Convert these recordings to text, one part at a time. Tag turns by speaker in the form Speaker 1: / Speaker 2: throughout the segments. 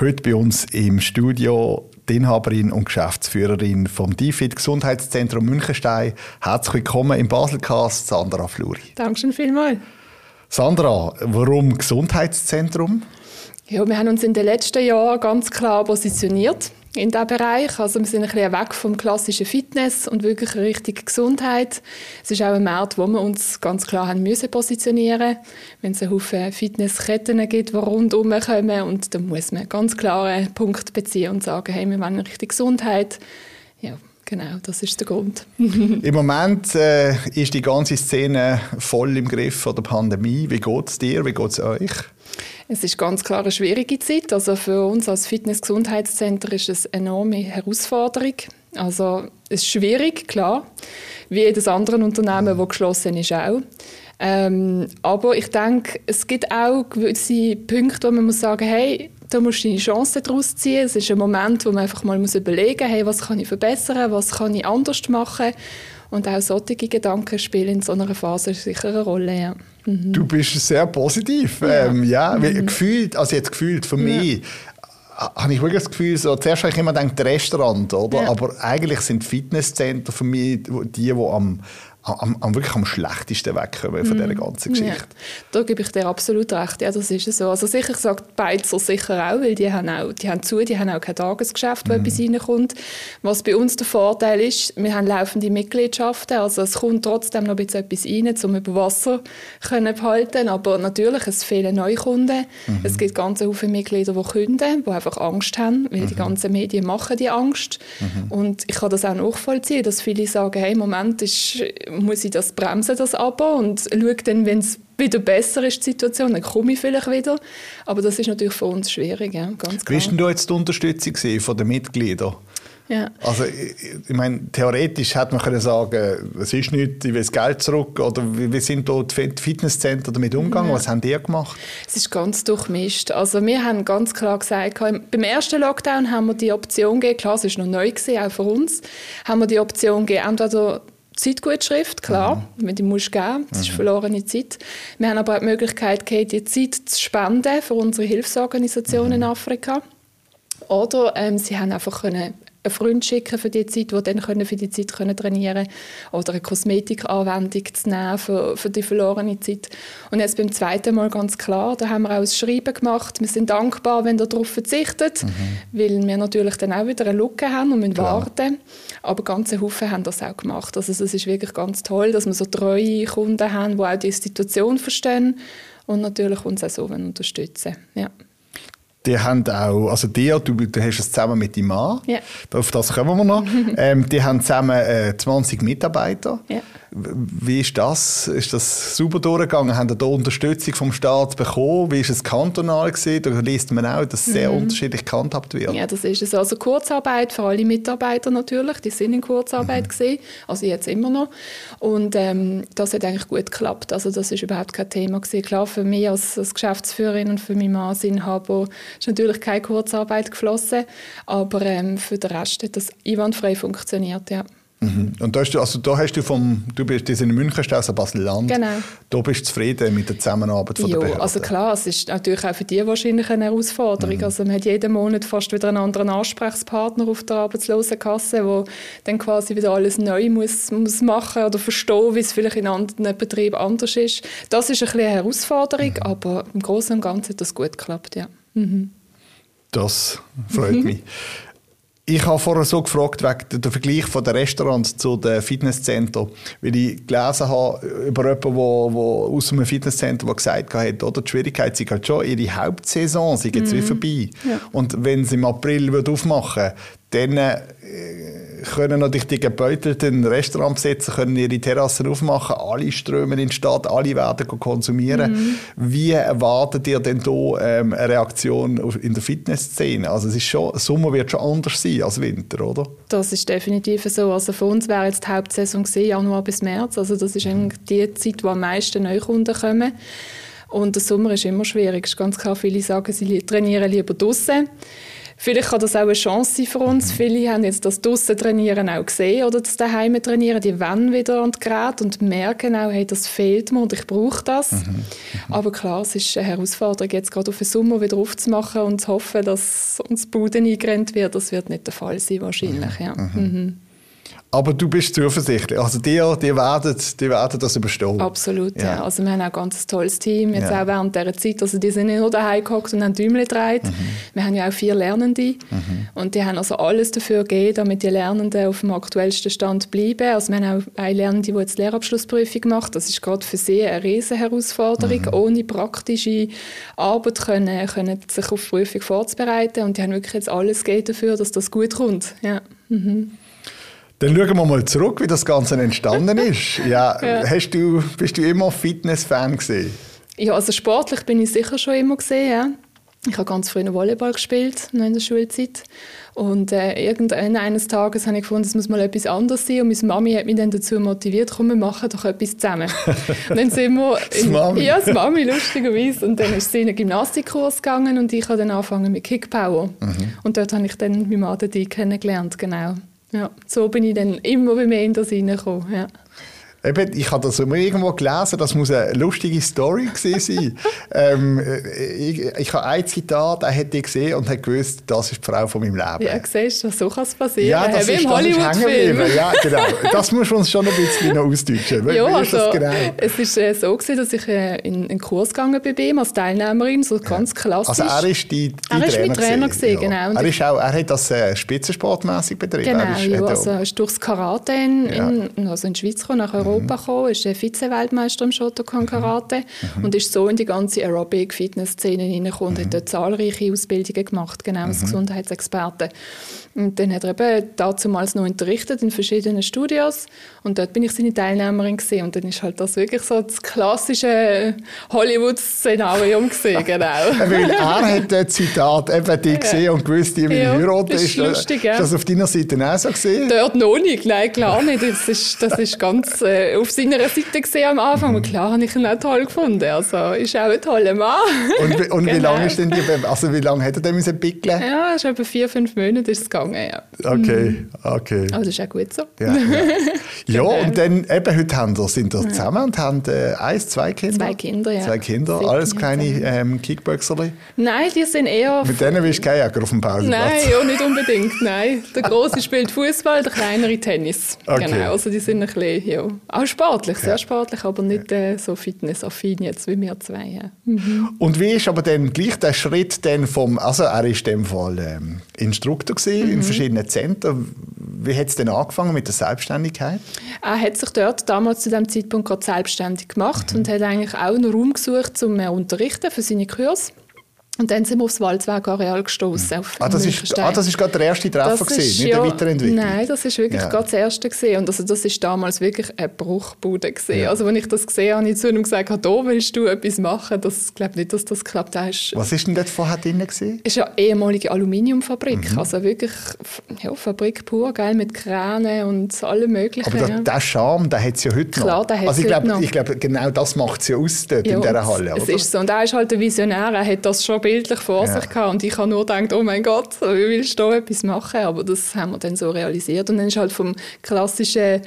Speaker 1: Heute bei uns im Studio die Inhaberin und Geschäftsführerin vom DFID Gesundheitszentrum Münchenstein. Herzlich willkommen im Baselcast, Sandra Fluri.
Speaker 2: Dankeschön vielmals.
Speaker 1: Sandra, warum Gesundheitszentrum?
Speaker 2: Ja, wir haben uns in den letzten Jahren ganz klar positioniert in diesem Bereich. Also wir sind ein bisschen weg vom klassischen Fitness und wirklich Richtung Gesundheit. Es ist auch ein Markt, wo wir uns ganz klar haben müssen positionieren Wenn es einen Haufen Fitnessketten gibt, die rundherum kommen und dann muss man ganz klar einen Punkt beziehen und sagen, hey, wir wollen Richtung Gesundheit. Ja, Genau, das ist der Grund.
Speaker 1: Im Moment äh, ist die ganze Szene voll im Griff von der Pandemie. Wie geht es dir? Wie geht es euch?
Speaker 2: Es ist ganz klar eine schwierige Zeit. Also für uns als Fitness-Gesundheitszentrum ist es eine enorme Herausforderung. Also es ist schwierig, klar, wie jedes andere Unternehmen, das geschlossen ist, auch. Ähm, aber ich denke, es gibt auch gewisse Punkte, wo man muss sagen, hey, da musst du deine Chance daraus ziehen. Es ist ein Moment, wo man einfach mal muss überlegen muss, hey, was kann ich verbessern, was kann ich anders machen. Und auch solche Gedanken spielen in so einer Phase sicher eine Rolle. Ja.
Speaker 1: Mhm. Du bist sehr positiv. Ja, ähm, ja mhm. gefühlt, also jetzt gefühlt für mich, habe ich wirklich das Gefühl, so, zuerst habe ich immer gedacht, Restaurant, oder? Ja. Aber eigentlich sind Fitnesscenter für mich die, die am, am, am, wirklich am schlechtesten wegkommen von mm. dieser ganzen Geschichte. Ja,
Speaker 2: da gebe ich dir absolut recht. Ja, das ist so. Also sicher sagt Beizer sicher auch, weil die haben auch, die haben zu, die haben auch kein Tagesgeschäft, wo mm. etwas reinkommt. Was bei uns der Vorteil ist, wir haben laufende Mitgliedschaften, also es kommt trotzdem noch ein bisschen etwas rein, um über Wasser können behalten. Aber natürlich, es fehlen Neukunden. Mm. Es gibt ganz viele Mitglieder, die künden, die einfach Angst haben, weil die mhm. ganzen Medien machen die Angst. Mhm. Und ich kann das auch nachvollziehen, dass viele sagen, hey, im Moment ist muss ich das bremsen, das Abo und schaue dann, wenn es wieder besser ist, die Situation, dann komme ich vielleicht wieder. Aber das ist natürlich für uns schwierig, ja, ganz
Speaker 1: klar. Wie denn jetzt die Unterstützung von den Mitgliedern? Ja. Also, ich, ich meine, theoretisch hätte man können sagen, es ist nichts, ich will das Geld zurück. Oder wie, wie sind da die Fitnesszentren damit umgegangen? Ja. Was haben die gemacht?
Speaker 2: Es ist ganz durchmischt. Also, wir haben ganz klar gesagt, beim ersten Lockdown haben wir die Option gegeben, klar, es war noch neu, gewesen, auch für uns, haben wir die Option gegeben, entweder Zeitgutschrift, klar, mhm. die musst du geben, das mhm. ist verlorene Zeit. Wir haben aber auch die Möglichkeit die Zeit zu spenden für unsere Hilfsorganisation mhm. in Afrika. Oder ähm, sie haben einfach können einen Freund schicken für die Zeit, die dann können für die Zeit können trainieren oder eine Kosmetikanwendung zu nehmen für, für die verlorene Zeit. Und jetzt beim zweiten Mal ganz klar, da haben wir auch ein Schreiben gemacht. Wir sind dankbar, wenn ihr darauf verzichtet, mhm. weil wir natürlich dann auch wieder eine Lücke haben und müssen klar. warten. Aber ganze Haufen haben das auch gemacht. Also es ist wirklich ganz toll, dass wir so treue Kunden haben, die auch die Situation verstehen und natürlich uns auch so unterstützen. Ja
Speaker 1: die haben auch, also die, du, du hast es zusammen mit deinem Mann, ja. auf das kommen wir noch, ähm, die haben zusammen äh, 20 Mitarbeiter. Ja. Wie ist das? Ist das super durchgegangen? Haben da Unterstützung vom Staat bekommen? Wie ist es kantonal gewesen? Da liest man auch, dass sehr mhm. unterschiedlich gehandhabt wird.
Speaker 2: Ja, das ist es. Also Kurzarbeit für alle Mitarbeiter natürlich. Die sind in Kurzarbeit mhm. gewesen. Also jetzt immer noch. Und ähm, das hat eigentlich gut geklappt. Also das ist überhaupt kein Thema gewesen. Klar, für mich als, als Geschäftsführerin und für meinen Mann Inhaber ist natürlich keine Kurzarbeit geflossen. Aber ähm, für den Rest hat das einwandfrei funktioniert, ja.
Speaker 1: Mhm. Und da hast du, also da hast du vom, du bist in München, aus Basel-Land.
Speaker 2: Genau.
Speaker 1: Da bist du zufrieden mit der Zusammenarbeit von jo, der Behörde?
Speaker 2: also klar, es ist natürlich auch für die wahrscheinlich eine Herausforderung. Mhm. Also man hat jeden Monat fast wieder einen anderen Ansprechpartner auf der Arbeitslosenkasse, der dann quasi wieder alles neu muss, muss machen oder verstehen, wie es vielleicht in anderen Betrieben anders ist. Das ist ein bisschen eine Herausforderung, mhm. aber im Großen und Ganzen hat das gut geklappt, ja. Mhm.
Speaker 1: Das freut mich. Ich habe vorher so gefragt, wegen der Vergleich von den Restaurants zu den Fitnesszentren, weil ich gelesen habe über jemanden, der, der aus einem Fitnesscenter der gesagt hat, oder, die Schwierigkeit sei halt schon, ihre Hauptsaison sei jetzt mm. wie vorbei. Ja. Und wenn sie im April aufmachen würde, dann äh, können natürlich die gebeutelten Restaurantbesitzer können ihre Terrassen aufmachen, alle strömen in die Stadt, alle werden konsumieren. Mhm. Wie erwartet ihr denn da ähm, eine Reaktion in der Fitnessszene? Also es ist schon, Sommer wird schon anders sein als Winter, oder?
Speaker 2: Das ist definitiv so. Also für uns wäre jetzt die Hauptsaison gewesen, Januar bis März. Also das ist eigentlich die Zeit, wo am meisten Neukunden kommen. Und der Sommer ist immer schwierig. Es ist ganz klar, viele sagen, sie trainieren lieber draußen. Vielleicht kann das auch eine Chance sein für uns. Mhm. Viele haben jetzt das draussen trainieren auch gesehen oder das daheim trainieren. Die wollen wieder an die Geräte und merken auch, hey, das fehlt mir und ich brauche das. Mhm. Mhm. Aber klar, es ist eine Herausforderung, jetzt gerade auf den Sommer wieder aufzumachen und zu hoffen, dass uns Boden eingerennt wird. Das wird nicht der Fall sein wahrscheinlich. Ja. Mhm.
Speaker 1: Aber du bist zuversichtlich. Also die, die, werden, die werden das überstehen.
Speaker 2: Absolut, ja. ja. Also wir haben auch ein ganz tolles Team, jetzt ja. auch während dieser Zeit. Also die sind nicht nur daheim gehockt und haben Däumchen gedreht. Mhm. Wir haben ja auch vier Lernende. Mhm. Und die haben also alles dafür gegeben, damit die Lernenden auf dem aktuellsten Stand bleiben. Also wir haben auch eine Lernende, die jetzt Lehrabschlussprüfung macht. Das ist gerade für sie eine riesige Herausforderung, mhm. ohne praktische Arbeit können, können sich auf die Prüfung vorzubereiten. Und die haben wirklich jetzt alles gegeben dafür, dass das gut kommt. Ja. Mhm.
Speaker 1: Dann schauen wir mal zurück, wie das Ganze entstanden ist. Ja, ja. Hast du, bist du immer Fitness-Fan gewesen?
Speaker 2: Ja, also sportlich bin ich sicher schon immer gesehen. Ja. Ich habe ganz früh Volleyball gespielt, noch in der Schulzeit. Und äh, irgendeines eines Tages habe ich gefunden, es muss mal etwas anderes sein. Und meine Mami hat mich dann dazu motiviert, komm, wir machen doch etwas zusammen. und dann sind wir... In, das Mami? Ja, das Mami, lustigerweise. Und dann ist sie in einen Gymnastikkurs gegangen und ich habe dann angefangen mit Kickpower. Mhm. Und dort habe ich dann meinen Mann kennengelernt, genau. Ja, so bin ich dann immer mehr in das reingekommen. Ja.
Speaker 1: Eben, ich habe das irgendwo gelesen, das muss eine lustige Story sein. ähm, ich, ich habe ein Zitat, er hätte gesehen und hat gewusst, das ist die Frau von meinem Leben.
Speaker 2: Ja, siehst du, so kann es passieren.
Speaker 1: Ja, das
Speaker 2: Wie
Speaker 1: ist, im Hollywood-Film. Ja, genau. Das muss uns schon ein bisschen noch ausdeutschen.
Speaker 2: Wie, ja, wie ist also, genau? Es war äh, so, gewesen, dass ich äh, in einen Kurs gegangen bin bei ihm als Teilnehmerin, so ganz klassisch.
Speaker 1: Also er ist die, die
Speaker 2: er ist Trainer, Trainer gewesen,
Speaker 1: ja. genau. Er, ist auch, er hat das äh, spitzensportmäßig betrieben.
Speaker 2: Genau, ist, ja, also er ist durchs Karate in, in, also in die Schweiz gekommen, nach Europa mhm. gekommen, ist Vize-Weltmeister im Shotokan Karate mhm. und ist so in die ganze Aerobic-Fitness-Szene hineingekommen und hat mhm. dort zahlreiche Ausbildungen gemacht, genau als mhm. Gesundheitsexperte. Und dann hat er eben damals noch unterrichtet in verschiedenen Studios und dort bin ich seine Teilnehmerin gesehen und dann ist halt das wirklich so das klassische Hollywood-Szenario gesehen, genau.
Speaker 1: Weil er hat das Zitat eben die gesehen und gewusst, die meine ja, Heirat ist.
Speaker 2: ist lustig, ja.
Speaker 1: Ist das auf deiner Seite auch so gesehen?
Speaker 2: Dort noch nicht, nein, klar nicht. Das ist, das ist ganz äh, auf seiner Seite gesehen am Anfang. Und klar habe ich ihn auch toll gefunden. Also ist auch ein toller Mann.
Speaker 1: Und, und genau. wie lange ist denn die, also wie lange hat er denn müssen pickeln?
Speaker 2: Ja, es ist etwa vier, fünf Monate ist es gegangen, ja.
Speaker 1: Okay, mhm. okay.
Speaker 2: Aber das ist auch gut so.
Speaker 1: Ja, ja. ja genau. und dann eben heute haben wir, sind wir zusammen und haben äh, eins, zwei Kinder.
Speaker 2: Zwei Kinder, ja.
Speaker 1: Zwei Kinder, Sieben alles kleine ähm, Kickboxerli.
Speaker 2: Nein, die sind eher...
Speaker 1: Mit denen willst du keinen Jäger auf dem Pausenplatz?
Speaker 2: Nein, ja, nicht unbedingt, nein. Der Große spielt Fußball, der kleinere Tennis. Okay. Genau, also die sind ein bisschen, ja, auch sportlich, sehr sportlich, aber nicht äh, so fitnessaffin jetzt wie wir zwei. Ja.
Speaker 1: Mhm. Und wie ist aber dann gleich der Schritt dann vom, also er ist in dem Fall ähm, Instruktor gewesen, mhm. in verschiedenen Zentren. Wie hat es denn angefangen mit der Selbstständigkeit?
Speaker 2: Er hat sich dort damals zu dem Zeitpunkt gerade selbstständig gemacht mhm. und hat eigentlich auch einen Raum gesucht zum äh, Unterrichten für seine Kurse. Und dann sind wir aufs Waldweg-Areal gestoßen. Hm.
Speaker 1: Ah, das ist, ah, das ist gerade der erste Treffer gewesen, nicht ja, der Weiterentwicklung?
Speaker 2: Nein, das ist wirklich ja. gerade das erste gewesen. Und also das ist damals wirklich eine Bruchbude gewesen. Ja. Also wenn ich das gesehen habe, habe ich zu ihm gesagt, da willst du etwas machen. Das glaube nicht, dass das klappt. Da
Speaker 1: ist, Was ist denn dort vorher drin gewesen?
Speaker 2: Es ist eine ehemalige Aluminiumfabrik. Mhm. Also wirklich ja, Fabrik pur, geil, mit Kränen und allem möglichen.
Speaker 1: Aber der Charme, den hat es ja heute
Speaker 2: Klar, noch.
Speaker 1: Der
Speaker 2: also
Speaker 1: ich glaube, glaub, genau das macht es ja aus dort in dieser Halle,
Speaker 2: es ist so. Und er ist halt ein Visionär. Er hat das schon bildlich vor ja. sich gehabt und ich habe nur gedacht, oh mein Gott, wie willst du da etwas machen? Aber das haben wir dann so realisiert und dann ist halt vom klassischen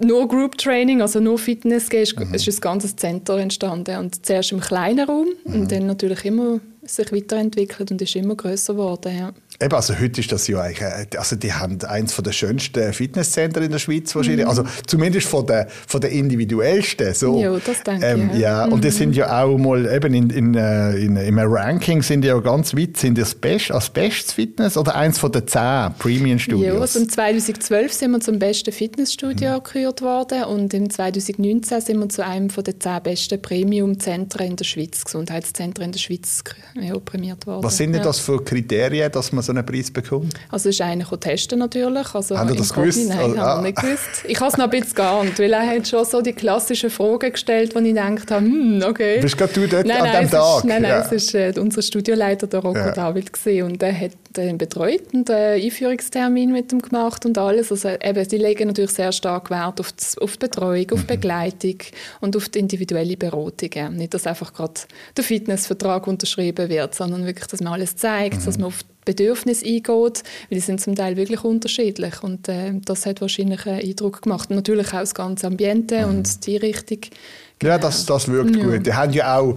Speaker 2: nur Group Training, also nur Fitness, ist, mhm. ist ein ganzes Center entstanden und zuerst im kleinen Raum mhm. und dann natürlich immer sich weiterentwickelt und ist immer größer geworden. Ja.
Speaker 1: Eben, also heute ist das ja eigentlich, äh, also die haben eins von der schönsten Fitnesszentren in der Schweiz wahrscheinlich, mhm. also zumindest von der, von der individuellsten. So.
Speaker 2: Ja, das denke
Speaker 1: ähm,
Speaker 2: ich.
Speaker 1: Ja, mhm. und die sind ja auch mal eben in, in, äh, in, in, im Ranking sind die ja ganz weit, sind das Best, als bestes Fitness oder eins von den zehn Premium-Studios? Ja,
Speaker 2: also 2012 sind wir zum besten Fitnessstudio mhm. gekürt worden und im 2019 sind wir zu einem von den zehn besten Premium-Zentren in der Schweiz, Gesundheitszentren in der Schweiz ja, prämiert worden.
Speaker 1: Was sind denn das für Kriterien, dass man so einen Preis bekommen?
Speaker 2: Also es ist einer testen natürlich. Also
Speaker 1: Haben Sie das gewusst?
Speaker 2: Nein, also, habe ah. nicht gewusst. Ich habe es noch ein bisschen geahnt, weil er hat schon so die klassischen Fragen gestellt, wo ich gedacht habe, hm, okay.
Speaker 1: Bist du dort
Speaker 2: nein,
Speaker 1: an
Speaker 2: nein,
Speaker 1: dem Tag?
Speaker 2: Ist, nein, nein, ja. es war äh, unser Studioleiter, der Rocco ja. David, gewesen, und der hat ihn betreut und einen Einführungstermin mit ihm gemacht und alles. Also eben, die legen natürlich sehr stark Wert auf die, auf die Betreuung, auf mhm. Begleitung und auf die individuelle Beratung. Nicht, dass einfach gerade der Fitnessvertrag unterschrieben wird, sondern wirklich, dass man alles zeigt, mhm. dass man auf Bedürfnisse eingeht, weil die sind zum Teil wirklich unterschiedlich und äh, das hat wahrscheinlich einen Eindruck gemacht. Und natürlich auch das ganze Ambiente mhm. und die Richtung.
Speaker 1: Genau. Ja, das, das wirkt ja. gut. Die haben ja auch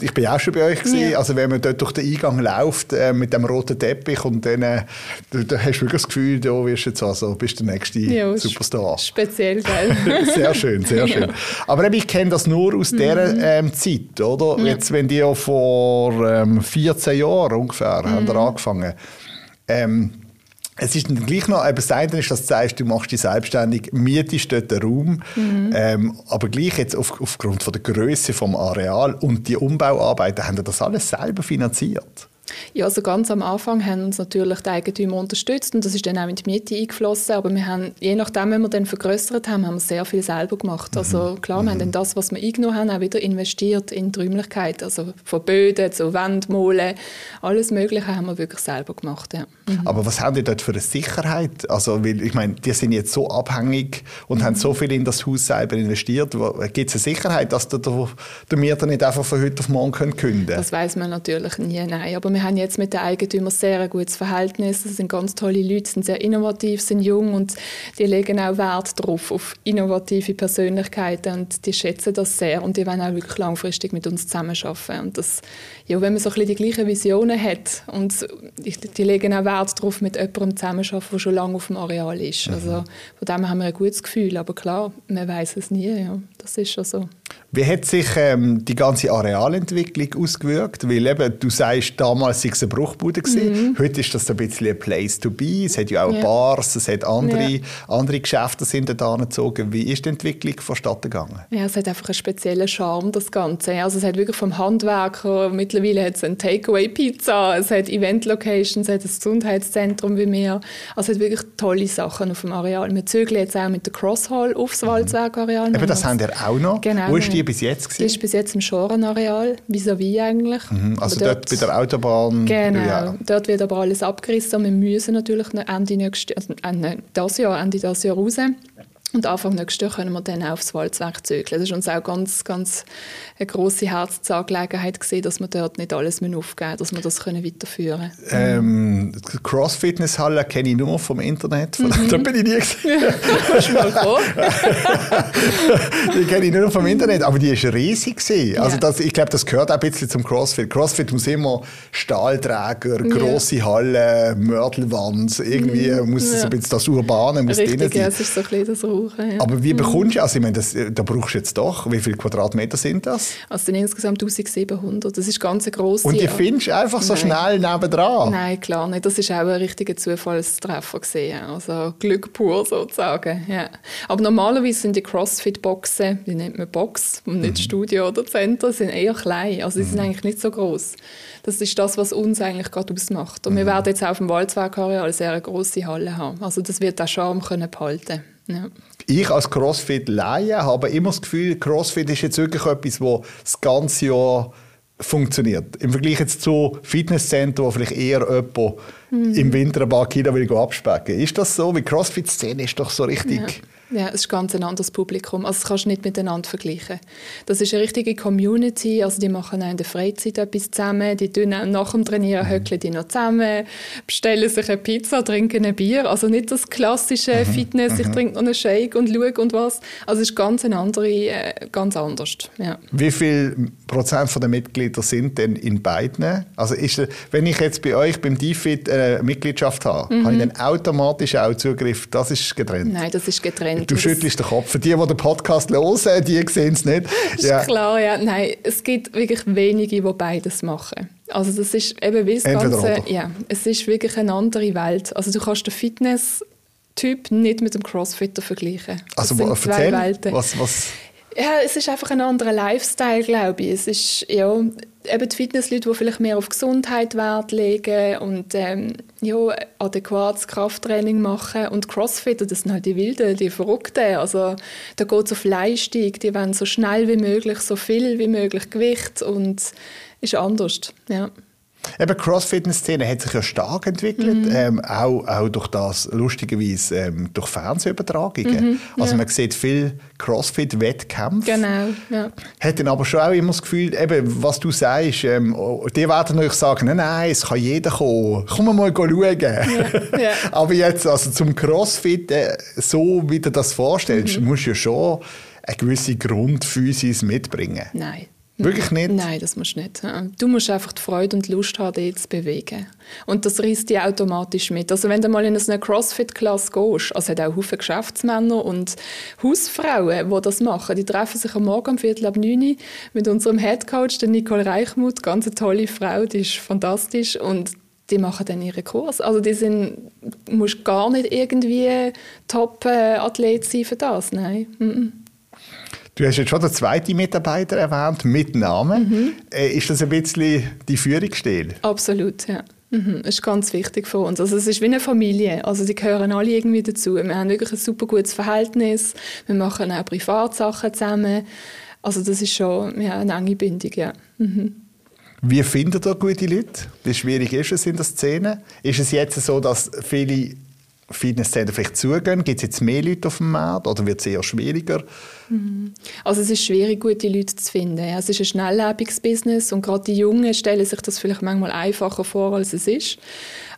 Speaker 1: ich bin auch schon bei euch gewesen. Ja. Also wenn man dort durch den Eingang läuft äh, mit dem roten Teppich und dann äh, da, da hast du wirklich das Gefühl, du wirst jetzt also bist der nächste ja, Superstar.
Speaker 2: Speziell, gell?
Speaker 1: sehr schön, sehr schön. Aber ich kenne das nur aus mhm. dieser ähm, Zeit, oder? Jetzt, wenn die ja vor ähm, 14 Jahren ungefähr mhm. haben angefangen. Ähm, es ist dann gleich noch, eben das eine ist, dass du sagst, du machst dich selbstständig, mietest dort den Raum, mhm. ähm, aber gleich jetzt auf, aufgrund von der Größe vom Areal und die Umbauarbeiten, haben das alles selber finanziert?
Speaker 2: Ja, also ganz am Anfang haben uns natürlich die Eigentümer unterstützt und das ist dann auch in die Miete eingeflossen, aber wir haben, je nachdem, wenn wir dann vergrößert haben, haben wir sehr viel selber gemacht. Also mhm. klar, wir haben mhm. dann das, was wir eingenommen haben, auch wieder investiert in die Räumlichkeit, also von Böden zu Wandmolen, alles Mögliche haben wir wirklich selber gemacht, ja.
Speaker 1: Mhm. Aber was haben die dort für eine Sicherheit? Also, weil, ich meine, die sind jetzt so abhängig und mhm. haben so viel in das Haus selber investiert. Gibt es eine Sicherheit, dass der, der Mieter nicht einfach von heute auf morgen kündigen könnte?
Speaker 2: Das weiß man natürlich nie, nein. Aber wir haben jetzt mit den Eigentümern sehr ein gutes Verhältnis. Das sind ganz tolle Leute, sind sehr innovativ, sind jung und die legen auch Wert darauf, auf innovative Persönlichkeiten und die schätzen das sehr und die wollen auch wirklich langfristig mit uns zusammenarbeiten. Und das, ja, wenn man so ein bisschen die gleichen Visionen hat und die, legen auch Wert darauf, mit jemandem zusammenzuarbeiten, der schon lange auf dem Areal ist. Mhm. Also von dem haben wir ein gutes Gefühl, aber klar, man weiß es nie, ja. das ist schon so.
Speaker 1: Wie hat sich ähm, die ganze Arealentwicklung ausgewirkt? Weil eben, du sagst, damals war es eine Bruchbude. Mhm. Heute ist das ein bisschen ein Place to be. Es hat ja auch ja. Bars, es hat andere, ja. andere Geschäfte sind da gezogen. Wie ist die Entwicklung vonstatten gegangen?
Speaker 2: Ja, es hat einfach einen speziellen Charme, das Ganze. Also es hat wirklich vom Handwerker, mittlerweile hat es eine Takeaway-Pizza, es hat Event-Locations, es hat ein Gesundheitszentrum wie mir. Also es hat wirklich tolle Sachen auf dem Areal. Wir zügeln jetzt auch mit der Crosshall aufs mhm. Walzwerk-Areal.
Speaker 1: Eben, das haben wir auch noch.
Speaker 2: Genau.
Speaker 1: Ist die bis jetzt?
Speaker 2: Gewesen? Die ist bis jetzt im Schorenareal, vis-à-vis eigentlich.
Speaker 1: Mhm, also dort, dort, bei der Autobahn?
Speaker 2: Genau, ja. dort wird aber alles abgerissen. Wir müssen natürlich Ende nächstes, also Ende das Jahr, Ende das Jahr raus. Und Anfang nächstes Jahr können wir dann auch aufs Walzwerk zügeln. Das ist uns auch ganz, ganz eine grosse Herzensangelegenheit gewesen, dass wir dort nicht alles aufgeben dass wir das können weiterführen
Speaker 1: können. Ähm, Cross-Fitness-Halle kenne ich nur vom Internet. Von, mhm. Da bin ich nie gesehen. Die kenne ich nur vom Internet, aber die war riesig. Also das, ich glaube, das gehört auch ein bisschen zum Crossfit. Crossfit muss immer Stahlträger, grosse ja. Halle, Mörtelwand, irgendwie mhm. muss ja. so ein bisschen das Urbane muss
Speaker 2: Richtig, drin sein. Ja, es ist so ein bisschen das
Speaker 1: brauchen. Ja. Aber wie mhm. bekommst du, also ich meine, das, da brauchst du jetzt doch, wie viele Quadratmeter sind das?
Speaker 2: Also sind insgesamt 1700, das ist ganz eine grosse.
Speaker 1: Und die findest du einfach so Nein. schnell nebendran?
Speaker 2: Nein, klar nicht, das ist auch ein richtiger Zufallstreffer gesehen, also Glück pur sozusagen, ja. Aber normalerweise sind die Crossfit-Boxen, die nennt man Box und nicht mhm. Studio oder Center, sind eher klein, also sie sind mhm. eigentlich nicht so groß. Das ist das, was uns eigentlich gerade ausmacht. Und mhm. wir werden jetzt auf dem Walzwerk-Areal eine sehr grosse Halle haben. Also das wird auch Charme können behalten. Ja.
Speaker 1: Ich als Crossfit-Laie habe immer das Gefühl, Crossfit ist jetzt wirklich etwas, das das ganze Jahr funktioniert. Im Vergleich jetzt zu Fitnesscentern, wo vielleicht eher jemand mhm. im Winter ein paar Kilo will abspecken. Ist das so? Wie Crossfit-Szene ist doch so richtig... Ja
Speaker 2: ja, es ist ganz ein anderes Publikum. Also das kannst du nicht miteinander vergleichen. Das ist eine richtige Community. Also die machen auch in der Freizeit etwas zusammen. Die tun nach dem Trainieren höckeln die noch zusammen, bestellen sich eine Pizza, trinken ein Bier. Also nicht das klassische mhm. Fitness, ich mhm. trinke noch einen Shake und schaue und was. Also es ist ganz eine andere, äh, ganz anders. Ja.
Speaker 1: Wie viel Prozent der Mitglieder sind denn in beiden? Also ist, wenn ich jetzt bei euch beim DFIT eine Mitgliedschaft habe, mhm. habe ich dann automatisch auch Zugriff? Das ist getrennt?
Speaker 2: Nein, das ist getrennt.
Speaker 1: Du schüttelst den Kopf. Für die, die den Podcast hören, die sehen es nicht.
Speaker 2: Ist klar, ja. Nein, es gibt wirklich wenige, die beides machen. Also das ist eben wie das Entweder Ganze, ja, es ist wirklich eine andere Welt. Also du kannst den Fitness-Typ nicht mit dem Crossfitter vergleichen.
Speaker 1: Das also erzähl, Welten. Was, was?
Speaker 2: Ja, es ist einfach ein anderer Lifestyle, glaube ich. Es ist, ja, eben die Fitnessleute, die vielleicht mehr auf Gesundheit Wert legen und ähm, ja, adäquates Krafttraining machen. Und Crossfitter, das sind halt die Wilden, die Verrückten. Also da geht es auf Leistung, die wollen so schnell wie möglich, so viel wie möglich Gewicht und ist anders, ja.
Speaker 1: Eben Cross-Fitness-Szene hat sich ja stark entwickelt,
Speaker 2: Mhm.
Speaker 1: ähm, auch, auch durch das, lustigerweise, ähm, durch Fernsehübertragungen.
Speaker 2: Mhm,
Speaker 1: Also man sieht viel Crossfit-Wettkämpfe.
Speaker 2: Genau, ja.
Speaker 1: Hat dann aber schon auch immer das Gefühl, eben, was du sagst, ähm, die werden euch sagen, nein, nein, es kann jeder kommen. Komm mal schauen.
Speaker 2: ja.
Speaker 1: aber jetzt, also zum Crossfit, äh, so wie du das vorstellst,
Speaker 2: Mhm.
Speaker 1: musst du ja schon eine gewisse Grundphysis mitbringen.
Speaker 2: Nein.
Speaker 1: Wirklich nicht?
Speaker 2: Nein, das musst du nicht. Du musst einfach die Freude und Lust haben, dich zu bewegen. Und das reißt dich automatisch mit. Also wenn du mal in eine Crossfit-Klasse gehst, also hat auch viele Geschäftsmänner und Hausfrauen, die das machen. Die treffen sich am Morgen um Viertel ab neun mit unserem Headcoach, Nicole Reichmuth, ganz eine tolle Frau, die ist fantastisch und die machen dann ihren Kurs. Also die sind, musst gar nicht irgendwie Top-Athlet sein für das, nein. Mhm.
Speaker 1: Du hast jetzt schon den zweiten Mitarbeiter erwähnt, mit Namen.
Speaker 2: Mhm.
Speaker 1: Äh, ist das ein bisschen die Führungsstil?
Speaker 2: Absolut, ja. Mhm. Das ist ganz wichtig für uns. Also es ist wie eine Familie. Also die gehören alle irgendwie dazu. Wir haben wirklich ein super gutes Verhältnis. Wir machen auch Privatsachen zusammen. Also das ist schon ja, eine enge Bindung, ja. Mhm.
Speaker 1: Wie findet ihr gute Leute? Wie schwierig ist es in der Szene? Ist es jetzt so, dass viele Fitnesszentren vielleicht zugehen? Gibt es jetzt mehr Leute auf dem Markt oder wird es eher schwieriger?
Speaker 2: Also es ist schwierig, gute Leute zu finden. Es ist ein schnelllebiges Business und gerade die Jungen stellen sich das vielleicht manchmal einfacher vor, als es ist.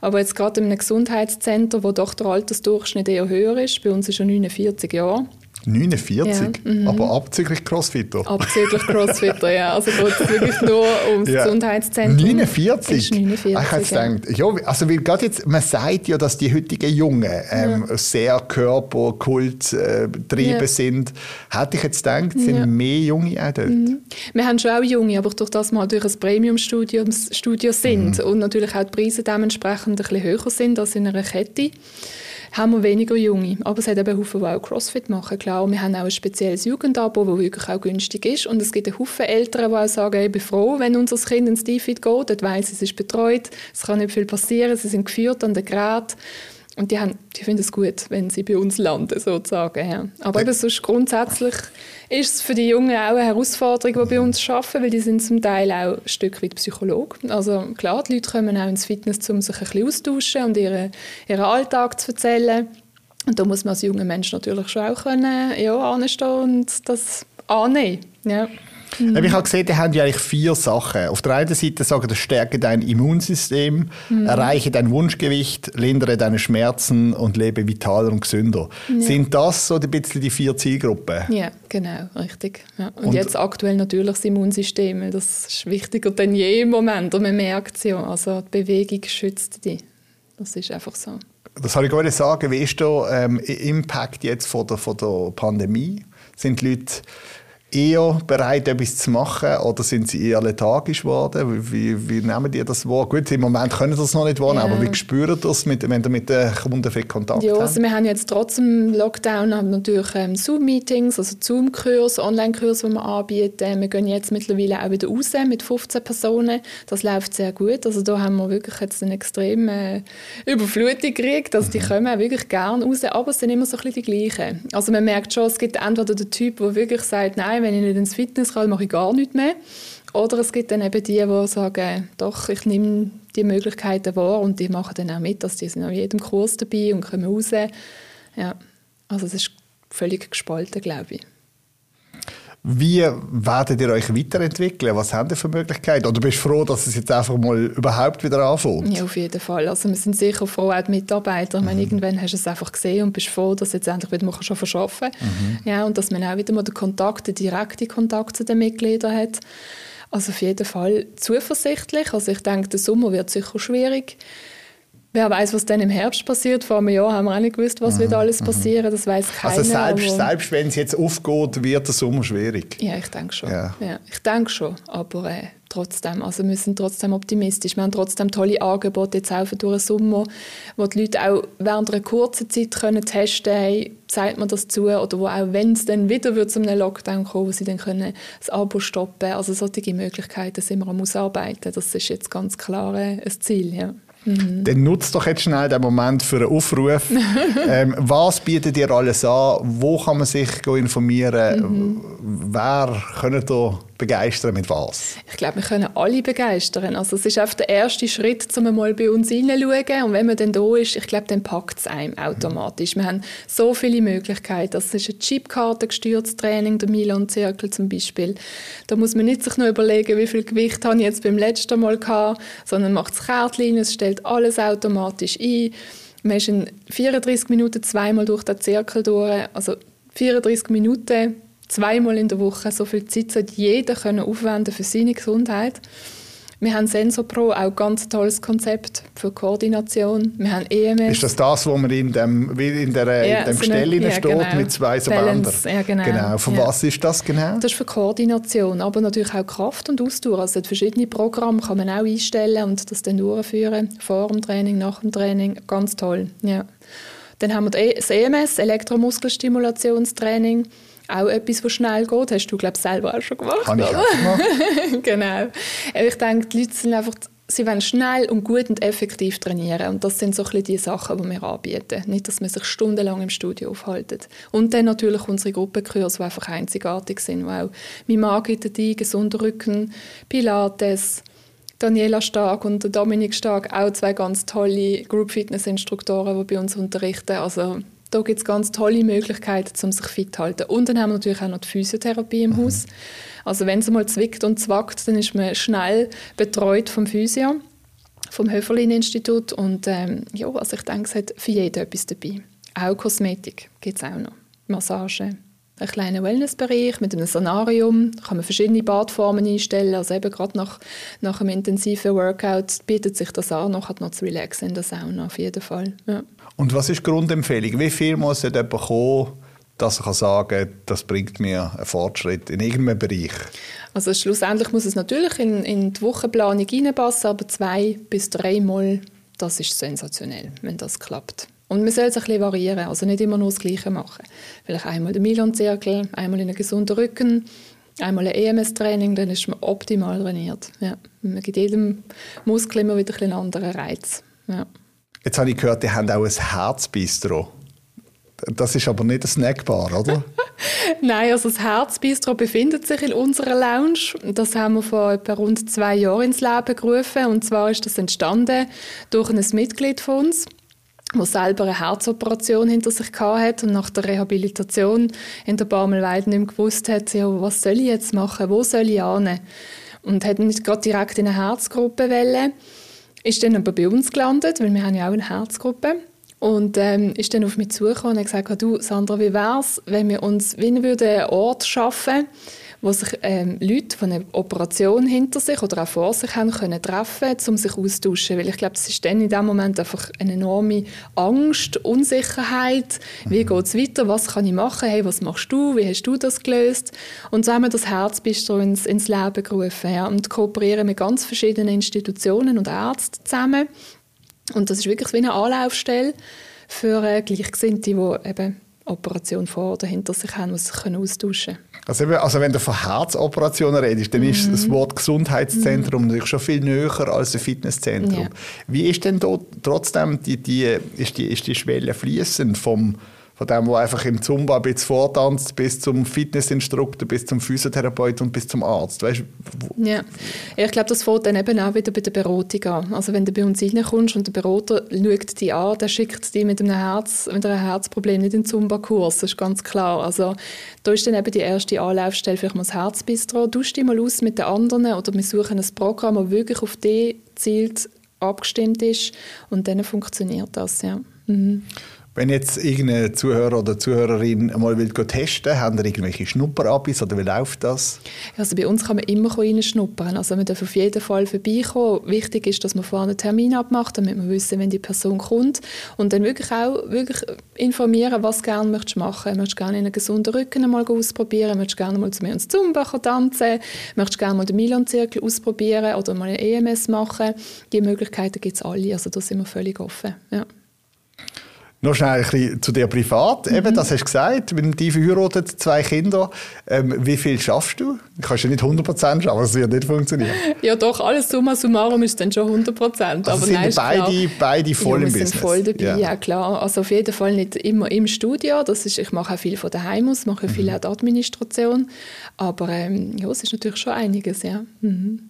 Speaker 2: Aber jetzt gerade in einem Gesundheitszentrum, wo doch der Altersdurchschnitt eher höher ist, bei uns ist er 49 Jahre,
Speaker 1: 49,
Speaker 2: Ja, mhm.
Speaker 1: aber abzüglich Crossfitter.
Speaker 2: abzüglich Crossfitter, ja. Also geht es wirklich nur ums
Speaker 1: Ja.
Speaker 2: Gesundheitszentrum.
Speaker 1: 49?
Speaker 2: Ist 49,
Speaker 1: Ah, ich hätte
Speaker 2: ja.
Speaker 1: gedacht, ja, also weil gerade jetzt, man sagt ja, dass die heutigen Jungen ähm, sehr körperkultbetrieben
Speaker 2: Ja.
Speaker 1: sind. Hätte ich jetzt gedacht, sind
Speaker 2: Ja.
Speaker 1: mehr Junge auch dort.
Speaker 2: Wir haben schon auch Junge, aber durch das wir durch ein Premium-Studio Studio sind und natürlich auch die Preise dementsprechend ein bisschen höher sind als in einer Kette, haben wir weniger Junge. Aber es hat eben Haufen, die auch Crossfit machen, klar. Wir haben auch ein spezielles Jugendabo, das wirklich auch günstig ist. Und es gibt einen Haufen Eltern, die auch sagen, ich bin froh, wenn unser Kind ins Defit geht, dort weiss es ist betreut, es kann nicht viel passieren, sie sind geführt an den Gerät. Und die, haben, die finden es gut, wenn sie bei uns landen, sozusagen. Ja. Aber eben sonst grundsätzlich ist es für die Jungen auch eine Herausforderung, die bei uns arbeiten, weil die sind zum Teil auch ein Stück weit Psychologe. Also klar, die Leute kommen auch ins Fitness, um sich ein bisschen auszutauschen und ihren, ihren Alltag zu erzählen. Und da muss man als junger Mensch natürlich schon auch können, ja, anstehen und das annehmen. Ja.
Speaker 1: Mhm. Ich habe gesehen, die haben ja eigentlich vier Sachen. Auf der einen Seite sagen, das stärke dein Immunsystem,
Speaker 2: Mhm.
Speaker 1: erreiche dein Wunschgewicht, lindere deine Schmerzen und lebe vitaler und gesünder. Sind das so ein bisschen die vier Zielgruppen?
Speaker 2: Ja, genau, richtig. Ja. Und,
Speaker 1: Und-
Speaker 2: jetzt aktuell natürlich das Immunsystem, das ist wichtiger denn je im Moment. Und man merkt es ja, also die Bewegung schützt dich. Das ist einfach so.
Speaker 1: Das habe ich gerade sagen. Wie ist der ähm, Impact jetzt von der, von der Pandemie? Sind die Leute eher bereit, etwas zu machen oder sind sie eher lethargisch geworden? Wie, wie, nehmen die das wahr? Gut, im Moment können sie das noch nicht wahrnehmen,
Speaker 2: Ja.
Speaker 1: aber wie spüren das, mit, wenn ihr mit den Kunden viel Kontakt
Speaker 2: Ja,
Speaker 1: habt?
Speaker 2: also wir haben jetzt trotzdem Lockdown haben natürlich ähm, Zoom-Meetings, also Zoom-Kurse, Online-Kurse, die wir anbieten. Wir gehen jetzt mittlerweile auch wieder raus mit 15 Personen. Das läuft sehr gut. Also da haben wir wirklich jetzt eine extreme Überflutung gekriegt. Also die kommen auch wirklich gerne raus, aber es sind immer so ein bisschen die gleichen. Also man merkt schon, es gibt entweder den Typ, der wirklich sagt, nein, wenn ich nicht ins Fitness kann, mache ich gar nichts mehr. Oder es gibt dann eben die, die sagen, doch, ich nehme die Möglichkeiten wahr und die machen dann auch mit, dass die sind an jedem Kurs dabei und kommen raus. Ja, also es ist völlig gespalten, glaube ich.
Speaker 1: Wie werdet ihr euch weiterentwickeln? Was habt ihr für Möglichkeiten? Oder bist du froh, dass es jetzt einfach mal überhaupt wieder anfängt?
Speaker 2: Ja, auf jeden Fall. Also wir sind sicher froh, auch die Mitarbeiter. Ich meine, irgendwann hast du es einfach gesehen und bist froh, dass jetzt endlich wieder mal schon verschaffen Ja, und dass man auch wieder mal den Kontakt, den direkten Kontakt zu den Mitgliedern hat. Also auf jeden Fall zuversichtlich. Also ich denke, der Sommer wird sicher schwierig. Wer weiß, was dann im Herbst passiert. Vor einem Jahr haben wir auch nicht gewusst, was wird alles passieren. Das weiß keiner.
Speaker 1: Also selbst,
Speaker 2: aber-
Speaker 1: selbst wenn es jetzt aufgeht, wird der Sommer schwierig.
Speaker 2: Ja, ich denke schon.
Speaker 1: Ja.
Speaker 2: Ja. ich denke schon. Aber äh, trotzdem, also wir sind trotzdem optimistisch. Wir haben trotzdem tolle Angebote jetzt auch für durch den Sommer, wo die Leute auch während einer kurzen Zeit können testen können, hey, zeigt man das zu, oder wo auch, wenn es dann wieder wird zu einem Lockdown kommen, wo sie dann können das Abo stoppen Also solche Möglichkeiten sind wir am Ausarbeiten. Das ist jetzt ganz klar äh, ein Ziel, ja.
Speaker 1: Dann nutzt doch jetzt schnell den Moment für einen Aufruf. ähm, was bietet ihr alles an? Wo kann man sich informieren?
Speaker 2: Mhm.
Speaker 1: Wer könnt ihr begeistern mit was?
Speaker 2: Ich glaube, wir können alle begeistern. Also es ist einfach der erste Schritt, um mal bei uns hineinzuschauen. Und wenn man dann da ist, ich glaube, dann packt es einem automatisch. Wir haben so viele Möglichkeiten. Das ist ein Chipkarte gestürztes Training, der Milan-Zirkel zum Beispiel. Da muss man nicht sich nur überlegen, wie viel Gewicht habe ich jetzt beim letzten Mal gehabt, sondern macht das Kärtchen, es stellt alles automatisch ein. Man ist in 34 Minuten zweimal durch den Zirkel durch. Also 34 Minuten zweimal in der Woche. So viel Zeit sollte jeder können aufwenden für seine Gesundheit. Wir haben Sensor Pro, auch ein ganz tolles Konzept für Koordination. Wir haben EMS.
Speaker 1: Ist das das, wo man in dem, in der, ja, in dem Gestell so ja, steht genau. mit zwei so Bändern?
Speaker 2: Ja, genau.
Speaker 1: genau. Von ja. was ist das genau?
Speaker 2: Das ist für Koordination, aber natürlich auch Kraft und Ausdauer. Also verschiedene Programme kann man auch einstellen und das dann durchführen, vor dem Training, nach dem Training. Ganz toll, ja. Dann haben wir das EMS, Elektromuskelstimulationstraining auch etwas, was schnell geht. Hast du, glaube ich, selber auch schon gemacht,
Speaker 1: Habe ich oder? Auch gemacht.
Speaker 2: genau. Ich denke, die Leute sind einfach, sie wollen schnell und gut und effektiv trainieren. Und das sind so ein bisschen die Sachen, die wir anbieten. Nicht, dass man sich stundenlang im Studio aufhaltet. Und dann natürlich unsere Gruppenkurse, die einfach einzigartig sind, wo auch mein Mann gibt die gesunder Rücken, Pilates, Daniela Stark und Dominik Stark, auch zwei ganz tolle Group Fitness Instruktoren, die bei uns unterrichten. Also da gibt es ganz tolle Möglichkeiten, um sich fit zu halten. Und dann haben wir natürlich auch noch die Physiotherapie im mhm. Haus. Also wenn es mal zwickt und zwackt, dann ist man schnell betreut vom Physio, vom Höferlin-Institut. Und ähm, ja, also ich denke, es hat für jeden etwas dabei. Auch Kosmetik gibt es auch noch. Massage, einen kleinen Wellnessbereich mit einem Sanarium. Da kann man verschiedene Badformen einstellen. Also eben gerade nach, nach einem intensiven Workout bietet sich das an, noch, noch zu relaxen in der Sauna auf jeden Fall. Ja.
Speaker 1: Und was ist die Grundempfehlung? Wie viel muss jemand kommen, dass er sagen kann, das bringt mir einen Fortschritt in irgendeinem Bereich?
Speaker 2: Also schlussendlich muss es natürlich in, in die Wochenplanung reinpassen, aber zwei bis dreimal, das ist sensationell, wenn das klappt. Und man soll es ein bisschen variieren, also nicht immer nur das Gleiche machen. Vielleicht einmal den Milan-Zirkel, einmal in einen gesunden Rücken, einmal ein EMS-Training, dann ist man optimal trainiert. Ja. Man gibt jedem Muskel immer wieder einen anderen Reiz. Ja.
Speaker 1: Jetzt habe ich gehört, die haben auch ein Herzbistro. Das ist aber nicht ein Snackbar, oder?
Speaker 2: Nein, also das Herzbistro befindet sich in unserer Lounge. Das haben wir vor etwa rund zwei Jahren ins Leben gerufen. Und zwar ist das entstanden durch ein Mitglied von uns, der selber eine Herzoperation hinter sich hatte und nach der Rehabilitation in der Barmelweide nicht mehr gewusst hat, ja, was soll ich jetzt machen, wo soll ich hin? Und hat nicht gerade direkt in eine Herzgruppe wollen ist dann aber bei uns gelandet, weil wir haben ja auch eine Herzgruppe. Und ähm, ist dann auf mich zugekommen und hat gesagt, du Sandra, wie wäre es, wenn wir uns wie einen Ort schaffen wo sich ähm, Leute von einer Operation hinter sich oder auch vor sich haben können treffen, um sich austauschen. Weil ich glaube, das ist dann in dem Moment einfach eine enorme Angst, Unsicherheit. Wie mhm. geht es weiter? Was kann ich machen? Hey, was machst du? Wie hast du das gelöst? Und so haben wir das Herzbistro ins, ins Leben gerufen ja, und kooperieren mit ganz verschiedenen Institutionen und Ärzten zusammen. Und das ist wirklich wie eine Anlaufstelle für äh, Gleichgesinnte, die eben Operation vor oder hinter sich haben, die sich austauschen können.
Speaker 1: Also, eben, also wenn du von Herzoperationen redest, dann mhm. ist das Wort Gesundheitszentrum mhm. natürlich schon viel näher als ein Fitnesszentrum. Ja. Wie ist denn dort trotzdem die, die, ist die, ist die Schwelle fließend vom von dem, der einfach im Zumba ein bisschen vortanzt, bis zum Fitnessinstruktor, bis zum Physiotherapeuten und bis zum Arzt. Weißt,
Speaker 2: ja. ich glaube, das fängt dann eben auch wieder bei der Beratung an. Also wenn du bei uns reinkommst und der Berater schaut dich an, der schickt dich mit einem, Herz, mit einem Herzproblem nicht in den Zumba-Kurs, das ist ganz klar. Also da ist dann eben die erste Anlaufstelle, vielleicht mal das Herzbistro. Du dich mal aus mit den anderen oder wir suchen ein Programm, das wirklich auf dich zielt abgestimmt ist und dann funktioniert das, ja. Mhm.
Speaker 1: Wenn jetzt irgendein Zuhörer oder Zuhörerin mal will testen haben ihr irgendwelche Schnupperabis oder wie läuft das?
Speaker 2: Also bei uns kann man immer reinschnuppern. Also man darf auf jeden Fall vorbeikommen. Wichtig ist, dass man vorher einen Termin abmacht, damit wir wissen, wenn die Person kommt. Und dann wirklich auch wirklich informieren, was gerne möchtest machen. Möchtest gerne einen gesunden Rücken mal ausprobieren? Möchtest gerne mal zu mir ins Zumba tanzen? Möchtest gerne mal den Milan-Zirkel ausprobieren oder mal ein EMS machen? Die Möglichkeiten gibt es alle. Also da sind wir völlig offen. Ja.
Speaker 1: Noch schnell ein bisschen zu dir privat. Mhm. Eben, das hast du gesagt, mit dem verheiratet, zwei Kinder. Ähm, wie viel schaffst du? Du kannst ja nicht 100% schaffen, aber es wird nicht funktionieren.
Speaker 2: Ja doch, alles summa summarum ist dann schon 100%. Also aber
Speaker 1: sind nein, beide, beide voll ja, im Business?
Speaker 2: sind voll dabei, ja. ja. klar. Also auf jeden Fall nicht immer im Studio. Das ist, ich mache auch viel von daheim aus, mache viel mhm. auch die Administration. Aber ähm, ja, es ist natürlich schon einiges, ja. Mhm.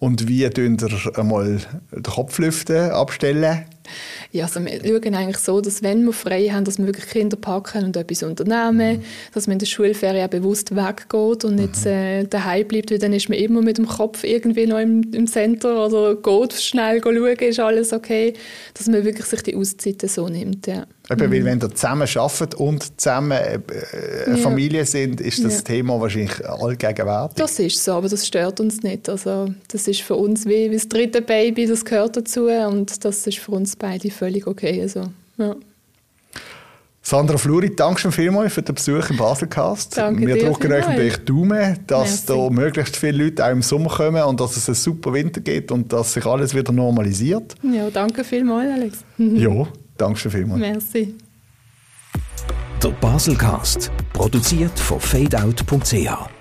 Speaker 1: Und wie tun ihr einmal den Kopflüften abstellen?
Speaker 2: Ja, also wir schauen eigentlich so, dass wenn wir frei haben, dass wir wirklich Kinder packen und etwas unternehmen, mhm. dass man in der Schulferien bewusst weggeht und nicht mhm. äh, daheim bleibt, weil dann ist man immer mit dem Kopf irgendwie noch im, im Center oder geht schnell schauen, ist alles okay, dass man wirklich sich die Auszeiten so nimmt, ja.
Speaker 1: Eben, mhm. weil wenn ihr zusammen arbeitet und zusammen äh, eine ja. Familie sind, ist das ja. Thema wahrscheinlich allgegenwärtig.
Speaker 2: Das ist so, aber das stört uns nicht. Also das ist für uns wie, wie das dritte Baby, das gehört dazu und das ist für uns beide völlig okay. Also, ja.
Speaker 1: Sandra Fluri, danke schon vielmals für den Besuch im Baselcast.
Speaker 2: Danke
Speaker 1: Wir drücken euch natürlich Daumen, dass da möglichst viele Leute auch im Sommer kommen und dass es einen super Winter gibt und dass sich alles wieder normalisiert.
Speaker 2: Ja, danke vielmals, Alex.
Speaker 1: ja, danke schon vielmals.
Speaker 2: Merci.
Speaker 3: Der Baselcast, produziert von fadeout.ch